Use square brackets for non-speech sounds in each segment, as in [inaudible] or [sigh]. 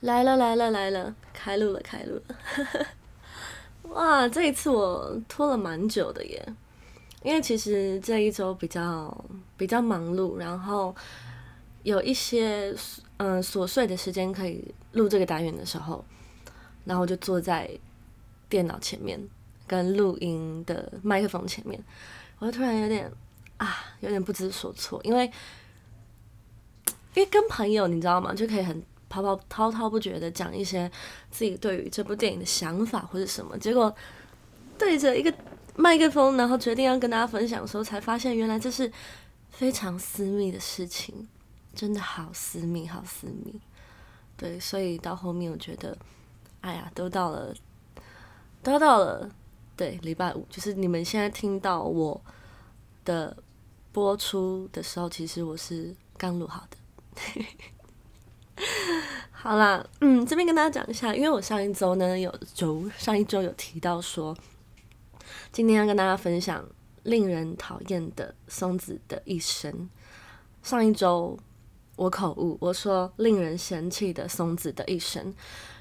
来了来了来了，开录了开录了，[laughs] 哇！这一次我拖了蛮久的耶，因为其实这一周比较比较忙碌，然后有一些嗯琐碎的时间可以录这个单元的时候，然后我就坐在电脑前面跟录音的麦克风前面，我就突然有点啊有点不知所措，因为因为跟朋友你知道吗，就可以很。滔滔滔滔不绝的讲一些自己对于这部电影的想法或者什么，结果对着一个麦克风，然后决定要跟大家分享的时候，才发现原来这是非常私密的事情，真的好私密，好私密。对，所以到后面我觉得，哎呀，都到了，都到了，对，礼拜五，就是你们现在听到我的播出的时候，其实我是刚录好的。[laughs] 好啦，嗯，这边跟大家讲一下，因为我上一周呢有周上一周有提到说，今天要跟大家分享令人讨厌的松子的一生。上一周我口误，我说令人嫌弃的松子的一生。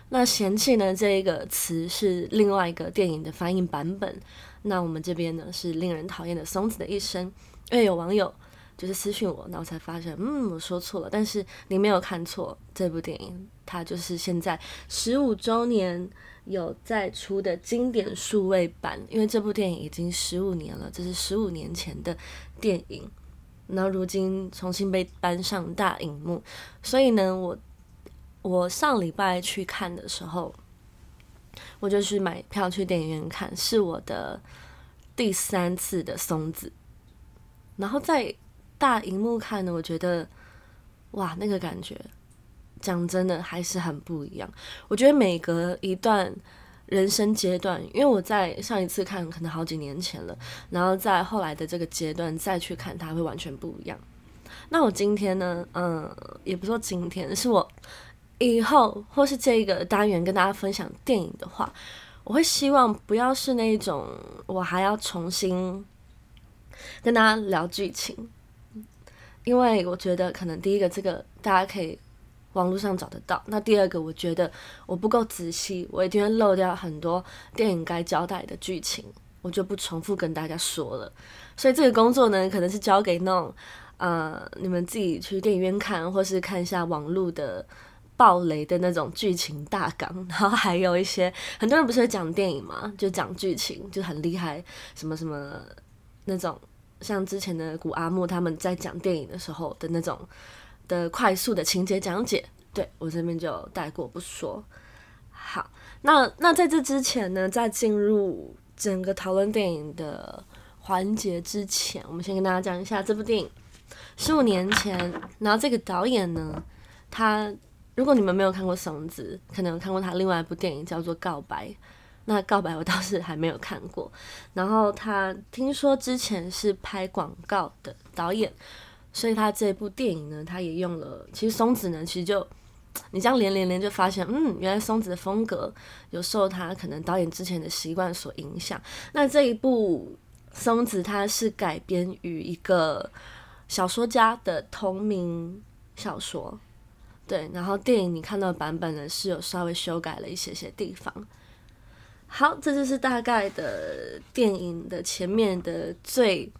那嫌弃呢这一个词是另外一个电影的翻译版本，那我们这边呢是令人讨厌的松子的一生，因为有网友。就是私讯我，然后才发现，嗯，我说错了。但是你没有看错，这部电影它就是现在十五周年有在出的经典数位版，因为这部电影已经十五年了，这是十五年前的电影，然后如今重新被搬上大荧幕，所以呢，我我上礼拜去看的时候，我就去买票去电影院看，是我的第三次的松子，然后在。大荧幕看的，我觉得，哇，那个感觉，讲真的还是很不一样。我觉得每隔一段人生阶段，因为我在上一次看可能好几年前了，然后在后来的这个阶段再去看，它会完全不一样。那我今天呢，嗯，也不说今天，是我以后或是这个单元跟大家分享电影的话，我会希望不要是那种我还要重新跟大家聊剧情。因为我觉得，可能第一个，这个大家可以网络上找得到；那第二个，我觉得我不够仔细，我一定会漏掉很多电影该交代的剧情，我就不重复跟大家说了。所以这个工作呢，可能是交给那种呃，你们自己去电影院看，或是看一下网络的爆雷的那种剧情大纲，然后还有一些很多人不是会讲电影嘛，就讲剧情，就很厉害，什么什么那种。像之前的古阿木他们在讲电影的时候的那种的快速的情节讲解，对我这边就带过不说。好，那那在这之前呢，在进入整个讨论电影的环节之前，我们先跟大家讲一下这部电影十五年前，然后这个导演呢，他如果你们没有看过《绳子》，可能有看过他另外一部电影叫做《告白》。那告白我倒是还没有看过，然后他听说之前是拍广告的导演，所以他这部电影呢，他也用了。其实松子呢，其实就你这样连连连就发现，嗯，原来松子的风格有受他可能导演之前的习惯所影响。那这一部松子，它是改编于一个小说家的同名小说，对，然后电影你看到的版本呢，是有稍微修改了一些些地方。好，这就是大概的电影的前面的最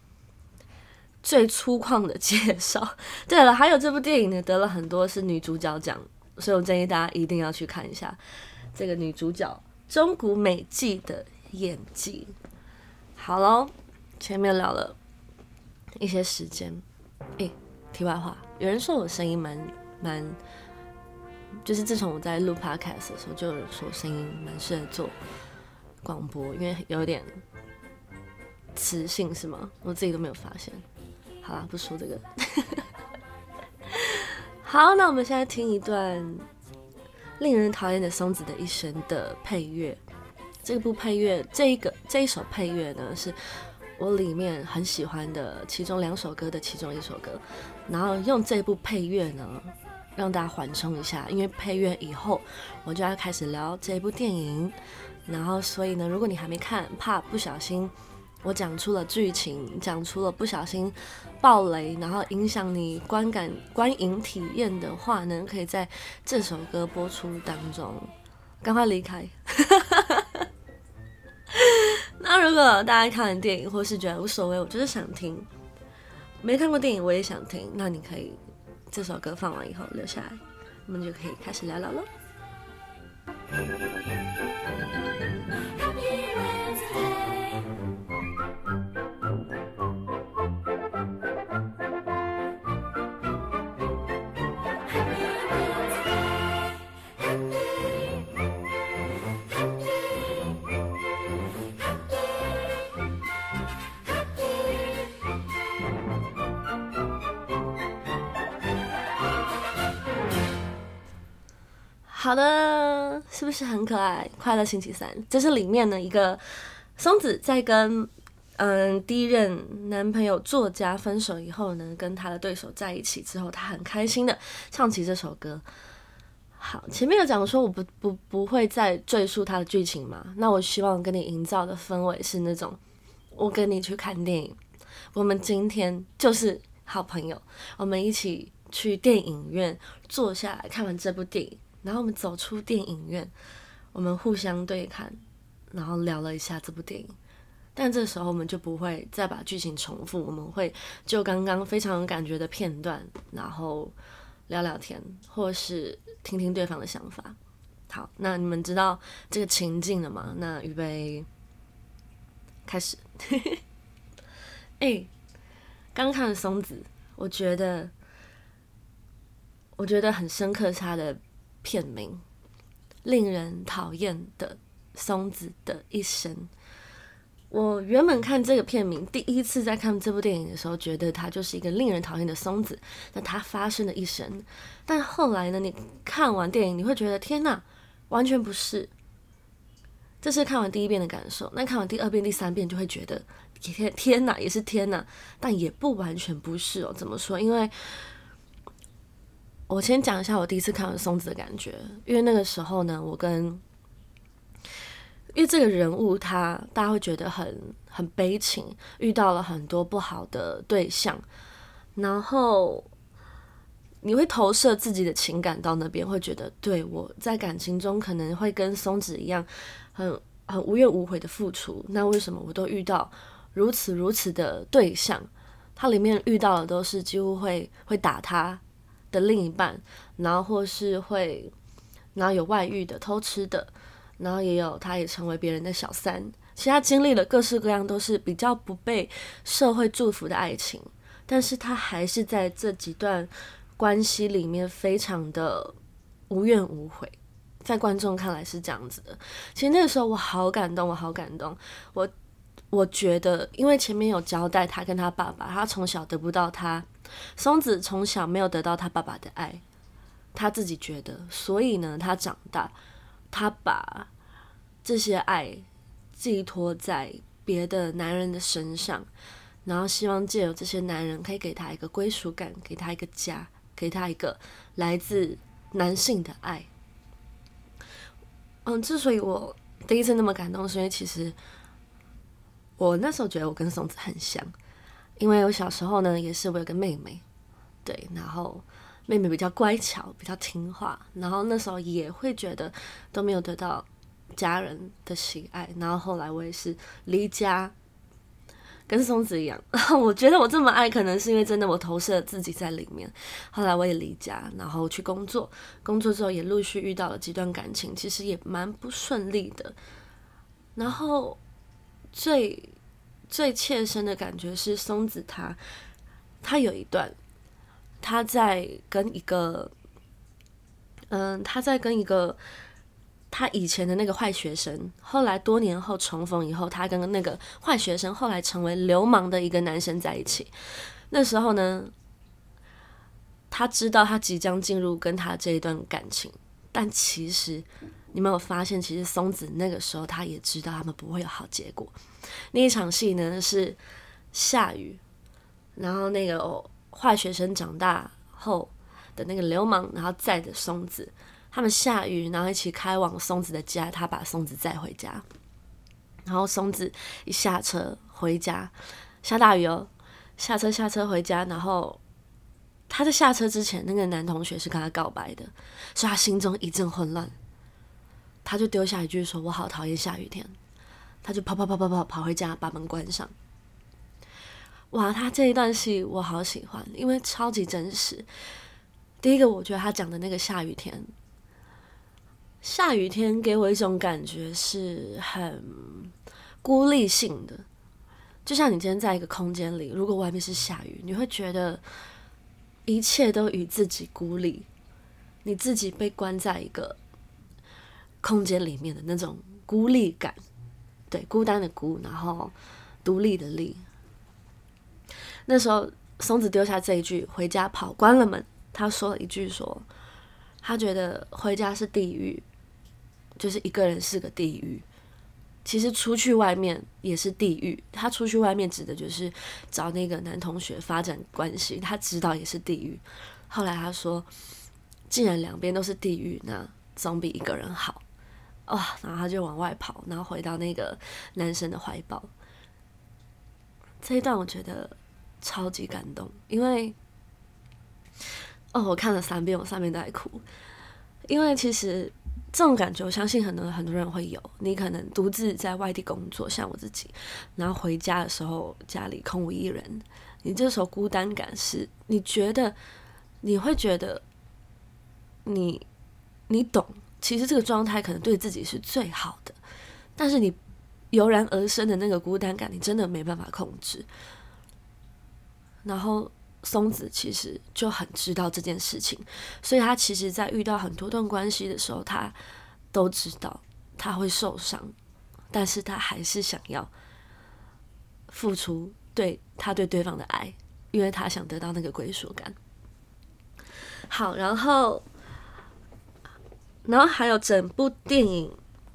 最粗犷的介绍。对了，还有这部电影呢，得了很多是女主角奖，所以我建议大家一定要去看一下这个女主角中谷美纪的演技。好喽，前面聊了一些时间。诶，题外话，有人说我声音蛮蛮，就是自从我在录 podcast 的时候，就有人说声音蛮适合做。广播，因为有点磁性是吗？我自己都没有发现。好啦，不说这个。[laughs] 好，那我们现在听一段令人讨厌的松子的一生的配乐。这部配乐，这一个这一首配乐呢，是我里面很喜欢的其中两首歌的其中一首歌。然后用这部配乐呢，让大家缓冲一下，因为配乐以后我就要开始聊这部电影。然后，所以呢，如果你还没看，怕不小心我讲出了剧情，讲出了不小心爆雷，然后影响你观感、观影体验的话呢，可以在这首歌播出当中赶快离开。[laughs] 那如果大家看完电影，或是觉得无所谓，我就是想听，没看过电影我也想听，那你可以这首歌放完以后留下来，我们就可以开始聊聊了。好的，是不是很可爱？快乐星期三，这是里面的一个松子在跟嗯第一任男朋友作家分手以后呢，跟他的对手在一起之后，他很开心的唱起这首歌。好，前面有讲说我不不不会再赘述他的剧情嘛？那我希望跟你营造的氛围是那种，我跟你去看电影，我们今天就是好朋友，我们一起去电影院坐下来看完这部电影。然后我们走出电影院，我们互相对看，然后聊了一下这部电影。但这时候我们就不会再把剧情重复，我们会就刚刚非常有感觉的片段，然后聊聊天，或是听听对方的想法。好，那你们知道这个情境了吗？那预备开始。[laughs] 哎，刚看了松子，我觉得我觉得很深刻，他的。片名令人讨厌的松子的一生。我原本看这个片名，第一次在看这部电影的时候，觉得它就是一个令人讨厌的松子，那它发生的一生。但后来呢，你看完电影，你会觉得天哪，完全不是。这是看完第一遍的感受。那看完第二遍、第三遍，就会觉得天天哪，也是天哪，但也不完全不是哦。怎么说？因为。我先讲一下我第一次看完松子的感觉，因为那个时候呢，我跟，因为这个人物他大家会觉得很很悲情，遇到了很多不好的对象，然后你会投射自己的情感到那边，会觉得对我在感情中可能会跟松子一样，很很无怨无悔的付出，那为什么我都遇到如此如此的对象？他里面遇到的都是几乎会会打他。的另一半，然后或是会，然后有外遇的、偷吃的，然后也有他也成为别人的小三。其实他经历了各式各样都是比较不被社会祝福的爱情，但是他还是在这几段关系里面非常的无怨无悔。在观众看来是这样子的。其实那个时候我好感动，我好感动。我我觉得，因为前面有交代他跟他爸爸，他从小得不到他。松子从小没有得到他爸爸的爱，他自己觉得，所以呢，他长大，他把这些爱寄托在别的男人的身上，然后希望借由这些男人可以给他一个归属感，给他一个家，给他一个来自男性的爱。嗯，之所以我第一次那么感动，是因为其实我那时候觉得我跟松子很像。因为我小时候呢，也是我有个妹妹，对，然后妹妹比较乖巧，比较听话，然后那时候也会觉得都没有得到家人的喜爱，然后后来我也是离家，跟松子一样，[laughs] 我觉得我这么爱，可能是因为真的我投射自己在里面。后来我也离家，然后去工作，工作之后也陆续遇到了几段感情，其实也蛮不顺利的，然后最。最切身的感觉是松子他，他有一段，他在跟一个，嗯，他在跟一个他以前的那个坏学生，后来多年后重逢以后，他跟那个坏学生后来成为流氓的一个男生在一起。那时候呢，他知道他即将进入跟他这一段感情，但其实。你没有发现，其实松子那个时候他也知道他们不会有好结果。那一场戏呢是下雨，然后那个坏学生长大后的那个流氓，然后载着松子，他们下雨，然后一起开往松子的家，他把松子载回家。然后松子一下车，回家，下大雨哦，下车下车回家，然后他在下车之前，那个男同学是跟他告白的，所以他心中一阵混乱，他就丢下一句说：“我好讨厌下雨天。”他就跑跑跑跑跑跑回家，把门关上。哇，他这一段戏我好喜欢，因为超级真实。第一个，我觉得他讲的那个下雨天，下雨天给我一种感觉是很孤立性的，就像你今天在一个空间里，如果外面是下雨，你会觉得一切都与自己孤立，你自己被关在一个空间里面的那种孤立感。对，孤单的孤，然后独立的立。那时候，松子丢下这一句，回家跑，关了门。他说了一句，说他觉得回家是地狱，就是一个人是个地狱。其实出去外面也是地狱。他出去外面指的就是找那个男同学发展关系，他知道也是地狱。后来他说，既然两边都是地狱，那总比一个人好。哇！然后他就往外跑，然后回到那个男生的怀抱。这一段我觉得超级感动，因为哦，我看了三遍，我三遍都在哭。因为其实这种感觉，我相信很多很多人会有。你可能独自在外地工作，像我自己，然后回家的时候家里空无一人，你这时候孤单感是，你觉得你会觉得你你懂。其实这个状态可能对自己是最好的，但是你油然而生的那个孤单感，你真的没办法控制。然后松子其实就很知道这件事情，所以他其实在遇到很多段关系的时候，他都知道他会受伤，但是他还是想要付出对他对对方的爱，因为他想得到那个归属感。好，然后。然后还有整部电影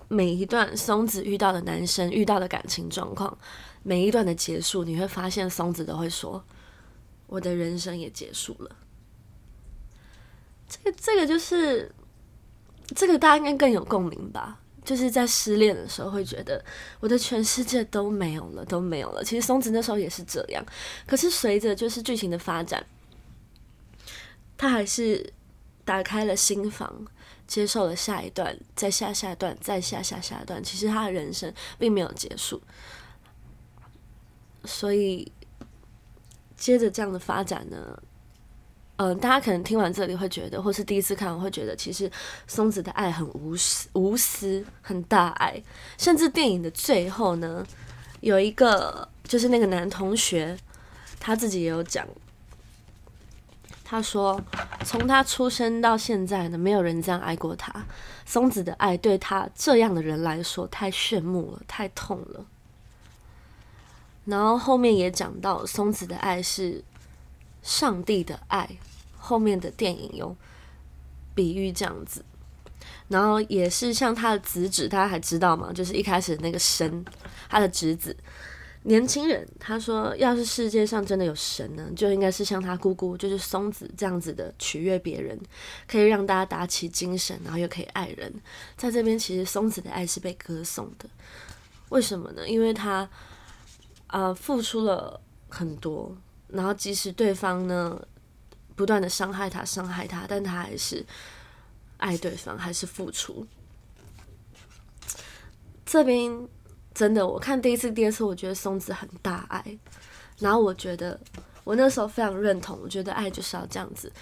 每一段松子遇到的男生遇到的感情状况，每一段的结束，你会发现松子都会说：“我的人生也结束了。”这个这个就是这个大家应该更有共鸣吧？就是在失恋的时候会觉得我的全世界都没有了，都没有了。其实松子那时候也是这样，可是随着就是剧情的发展，他还是打开了心房。接受了下一段，再下下段，再下下下段。其实他的人生并没有结束，所以接着这样的发展呢，嗯，大家可能听完这里会觉得，或是第一次看会觉得，其实松子的爱很无私，无私，很大爱。甚至电影的最后呢，有一个就是那个男同学，他自己也有讲。他说：“从他出生到现在呢，没有人这样爱过他。松子的爱对他这样的人来说太炫目了，太痛了。然后后面也讲到，松子的爱是上帝的爱。后面的电影有比喻这样子，然后也是像他的子指，大家还知道吗？就是一开始那个神，他的侄子。”年轻人他说：“要是世界上真的有神呢，就应该是像他姑姑，就是松子这样子的取悦别人，可以让大家打起精神，然后又可以爱人。在这边，其实松子的爱是被歌颂的。为什么呢？因为他啊付出了很多，然后即使对方呢不断的伤害他、伤害他，但他还是爱对方，还是付出。这边。”真的，我看第一次、第二次，我觉得松子很大爱，然后我觉得我那时候非常认同，我觉得爱就是要这样子，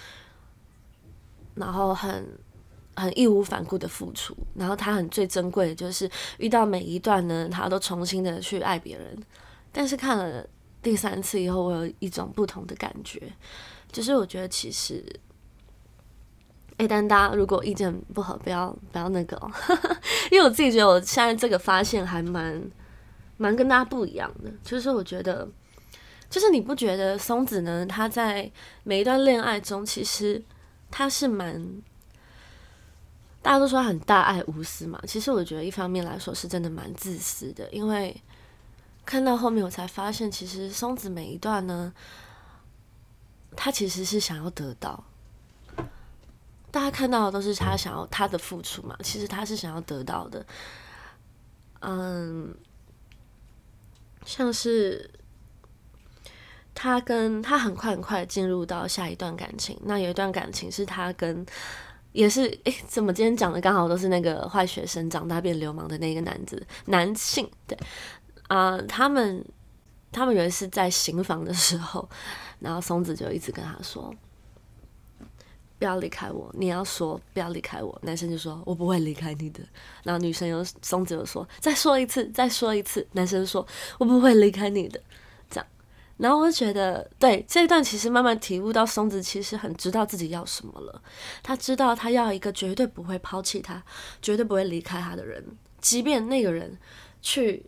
然后很很义无反顾的付出，然后他很最珍贵的就是遇到每一段呢，他都重新的去爱别人。但是看了第三次以后，我有一种不同的感觉，就是我觉得其实。哎，但大家如果意见不合，不要不要那个哦，[laughs] 因为我自己觉得我现在这个发现还蛮蛮跟大家不一样的。就是我觉得，就是你不觉得松子呢？他在每一段恋爱中，其实他是蛮大家都说很大爱无私嘛。其实我觉得一方面来说是真的蛮自私的，因为看到后面我才发现，其实松子每一段呢，他其实是想要得到。大家看到的都是他想要他的付出嘛？其实他是想要得到的。嗯，像是他跟他很快很快进入到下一段感情，那有一段感情是他跟也是诶，怎么今天讲的刚好都是那个坏学生长大变流氓的那个男子男性，对啊，他们他们有一次在行房的时候，[laughs] 然后松子就一直跟他说。不要离开我！你要说不要离开我，男生就说我不会离开你的。然后女生又松子又说再说一次，再说一次。男生说我不会离开你的，这样。然后我就觉得，对这一段其实慢慢体悟到松子其实很知道自己要什么了。他知道他要一个绝对不会抛弃他、绝对不会离开他的人，即便那个人去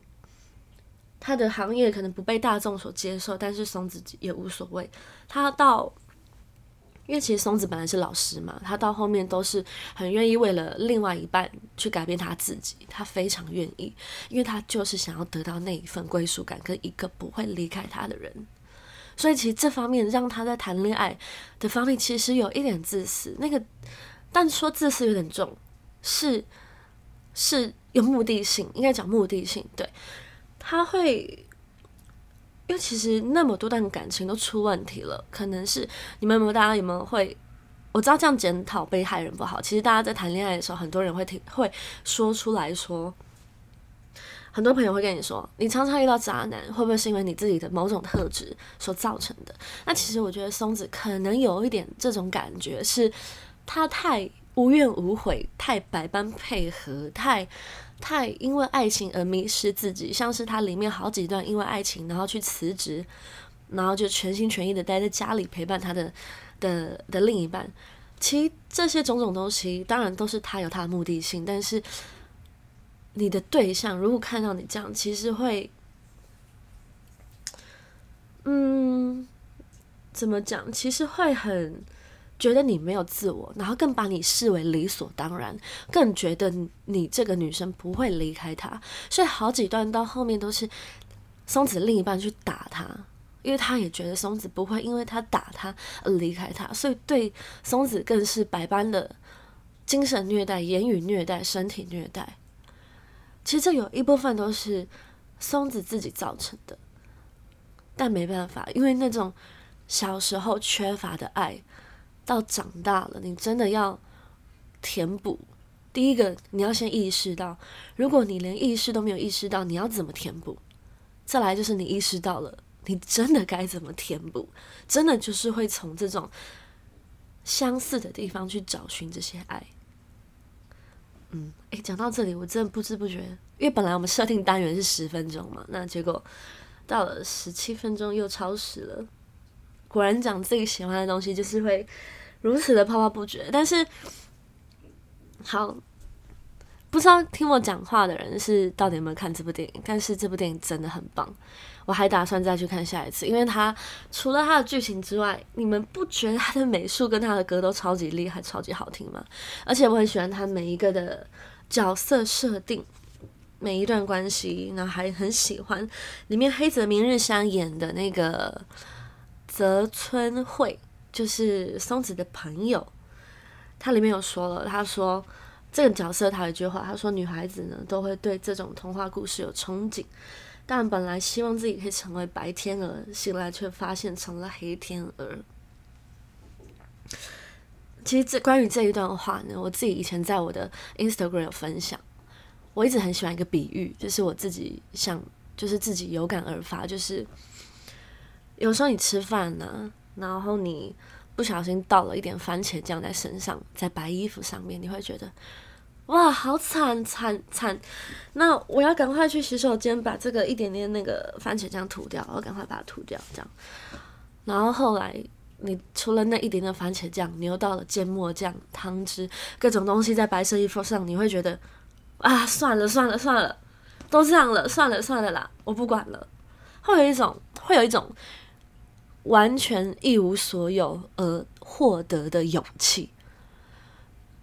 他的行业可能不被大众所接受，但是松子也无所谓。他到。因为其实松子本来是老师嘛，他到后面都是很愿意为了另外一半去改变他自己，他非常愿意，因为他就是想要得到那一份归属感跟一个不会离开他的人，所以其实这方面让他在谈恋爱的方面其实有一点自私，那个但说自私有点重，是是有目的性，应该讲目的性，对，他会。因为其实那么多段感情都出问题了，可能是你们有没有大家有没有会？我知道这样检讨被害人不好。其实大家在谈恋爱的时候，很多人会听会说出来说，很多朋友会跟你说，你常常遇到渣男，会不会是因为你自己的某种特质所造成的？那其实我觉得松子可能有一点这种感觉，是他太无怨无悔，太百般配合，太。太因为爱情而迷失自己，像是他里面好几段因为爱情，然后去辞职，然后就全心全意的待在家里陪伴他的的的另一半。其实这些种种东西，当然都是他有他的目的性，但是你的对象如果看到你这样，其实会，嗯，怎么讲？其实会很。觉得你没有自我，然后更把你视为理所当然，更觉得你这个女生不会离开他，所以好几段到后面都是松子另一半去打他，因为他也觉得松子不会因为他打他而离开他，所以对松子更是百般的精神虐待、言语虐待、身体虐待。其实这有一部分都是松子自己造成的，但没办法，因为那种小时候缺乏的爱。到长大了，你真的要填补。第一个，你要先意识到，如果你连意识都没有意识到，你要怎么填补？再来就是你意识到了，你真的该怎么填补？真的就是会从这种相似的地方去找寻这些爱。嗯，诶，讲到这里，我真的不知不觉，因为本来我们设定单元是十分钟嘛，那结果到了十七分钟又超时了。果然讲自己喜欢的东西，就是会如此的滔滔不绝。但是，好，不知道听我讲话的人是到底有没有看这部电影？但是这部电影真的很棒，我还打算再去看下一次，因为它除了它的剧情之外，你们不觉得它的美术跟它的歌都超级厉害、超级好听吗？而且我很喜欢它每一个的角色设定，每一段关系，然后还很喜欢里面黑泽明日香演的那个。泽村惠就是松子的朋友，他里面有说了，他说这个角色他有一句话，他说女孩子呢都会对这种童话故事有憧憬，但本来希望自己可以成为白天鹅，醒来却发现成了黑天鹅。其实这关于这一段话呢，我自己以前在我的 Instagram 有分享，我一直很喜欢一个比喻，就是我自己想，就是自己有感而发，就是。有时候你吃饭呢，然后你不小心倒了一点番茄酱在身上，在白衣服上面，你会觉得哇，好惨惨惨！那我要赶快去洗手间把这个一点点那个番茄酱涂掉，我赶快把它涂掉，这样。然后后来你除了那一点点番茄酱，你又倒了芥末酱、汤汁、各种东西在白色衣服上，你会觉得啊，算了算了算了，都这样了，算了算了啦，我不管了。会有一种，会有一种。完全一无所有而获得的勇气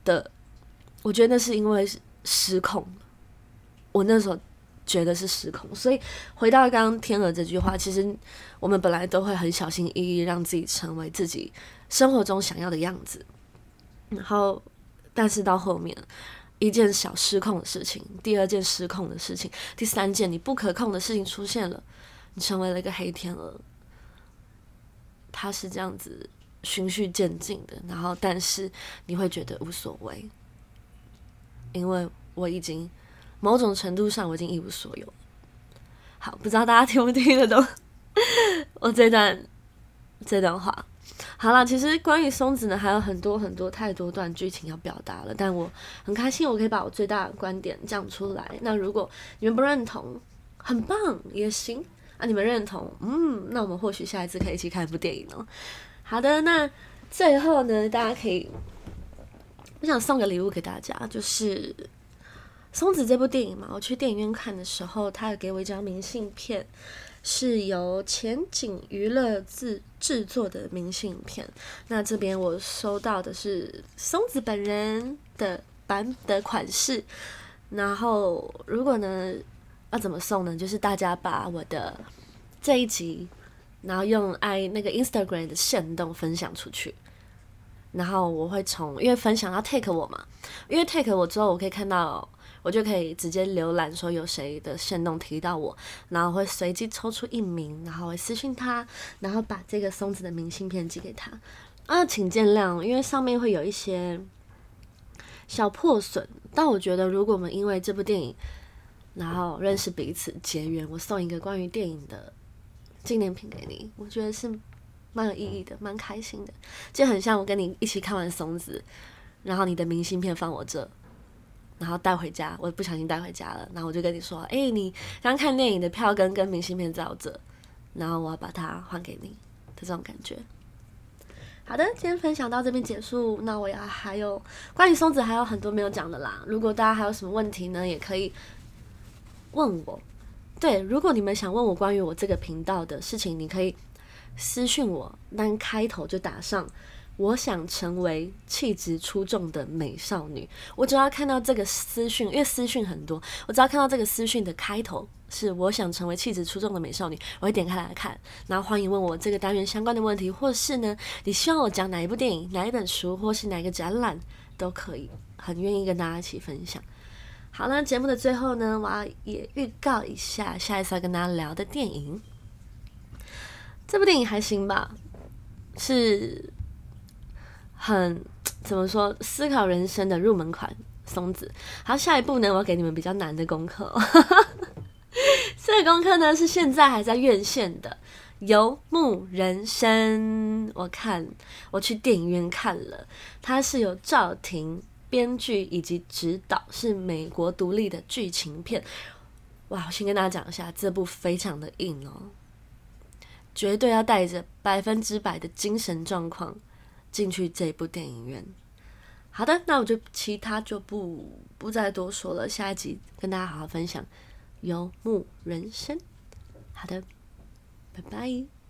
的，我觉得那是因为失控。我那时候觉得是失控，所以回到刚刚天鹅这句话，其实我们本来都会很小心翼翼，让自己成为自己生活中想要的样子。然后，但是到后面，一件小失控的事情，第二件失控的事情，第三件你不可控的事情出现了，你成为了一个黑天鹅。它是这样子循序渐进的，然后但是你会觉得无所谓，因为我已经某种程度上我已经一无所有。好，不知道大家听不听得懂 [laughs] 我这段这段话。好了，其实关于松子呢，还有很多很多太多段剧情要表达了，但我很开心，我可以把我最大的观点讲出来。那如果你们不认同，很棒也行啊。你们认同，嗯，那我们或许下一次可以一起看一部电影哦。好的，那最后呢，大家可以，我想送个礼物给大家，就是松子这部电影嘛。我去电影院看的时候，他有给我一张明信片。是由前景娱乐制制作的明信片。那这边我收到的是松子本人的版的款式。然后，如果呢要怎么送呢？就是大家把我的这一集，然后用 i 那个 Instagram 的线动分享出去。然后我会从因为分享要 take 我嘛，因为 take 我之后，我可以看到。我就可以直接浏览说有谁的线动提到我，然后会随机抽出一名，然后会私信他，然后把这个松子的明信片寄给他。啊，请见谅，因为上面会有一些小破损，但我觉得如果我们因为这部电影，然后认识彼此结缘，我送一个关于电影的纪念品给你，我觉得是蛮有意义的，蛮开心的，就很像我跟你一起看完松子，然后你的明信片放我这。然后带回家，我不小心带回家了。然后我就跟你说：“哎，你刚看电影的票根跟明信片在我这，然后我要把它还给你的这种感觉。”好的，今天分享到这边结束。那我要还有关于松子还有很多没有讲的啦。如果大家还有什么问题呢，也可以问我。对，如果你们想问我关于我这个频道的事情，你可以私信我，但开头就打上。我想成为气质出众的美少女。我只要看到这个私讯，因为私讯很多，我只要看到这个私讯的开头是“我想成为气质出众的美少女”，我会点开来看。然后欢迎问我这个单元相关的问题，或是呢，你希望我讲哪一部电影、哪一本书，或是哪个展览都可以，很愿意跟大家一起分享。好了，节目的最后呢，我要也预告一下下一次要跟大家聊的电影。这部电影还行吧，是。很怎么说？思考人生的入门款，松子。好，下一步呢？我要给你们比较难的功课。[laughs] 这个功课呢是现在还在院线的《游牧人生》。我看我去电影院看了，它是由赵婷编剧以及指导，是美国独立的剧情片。哇！我先跟大家讲一下，这部非常的硬哦，绝对要带着百分之百的精神状况。进去这部电影院，好的，那我就其他就不不再多说了。下一集跟大家好好分享游牧人生。好的，拜拜。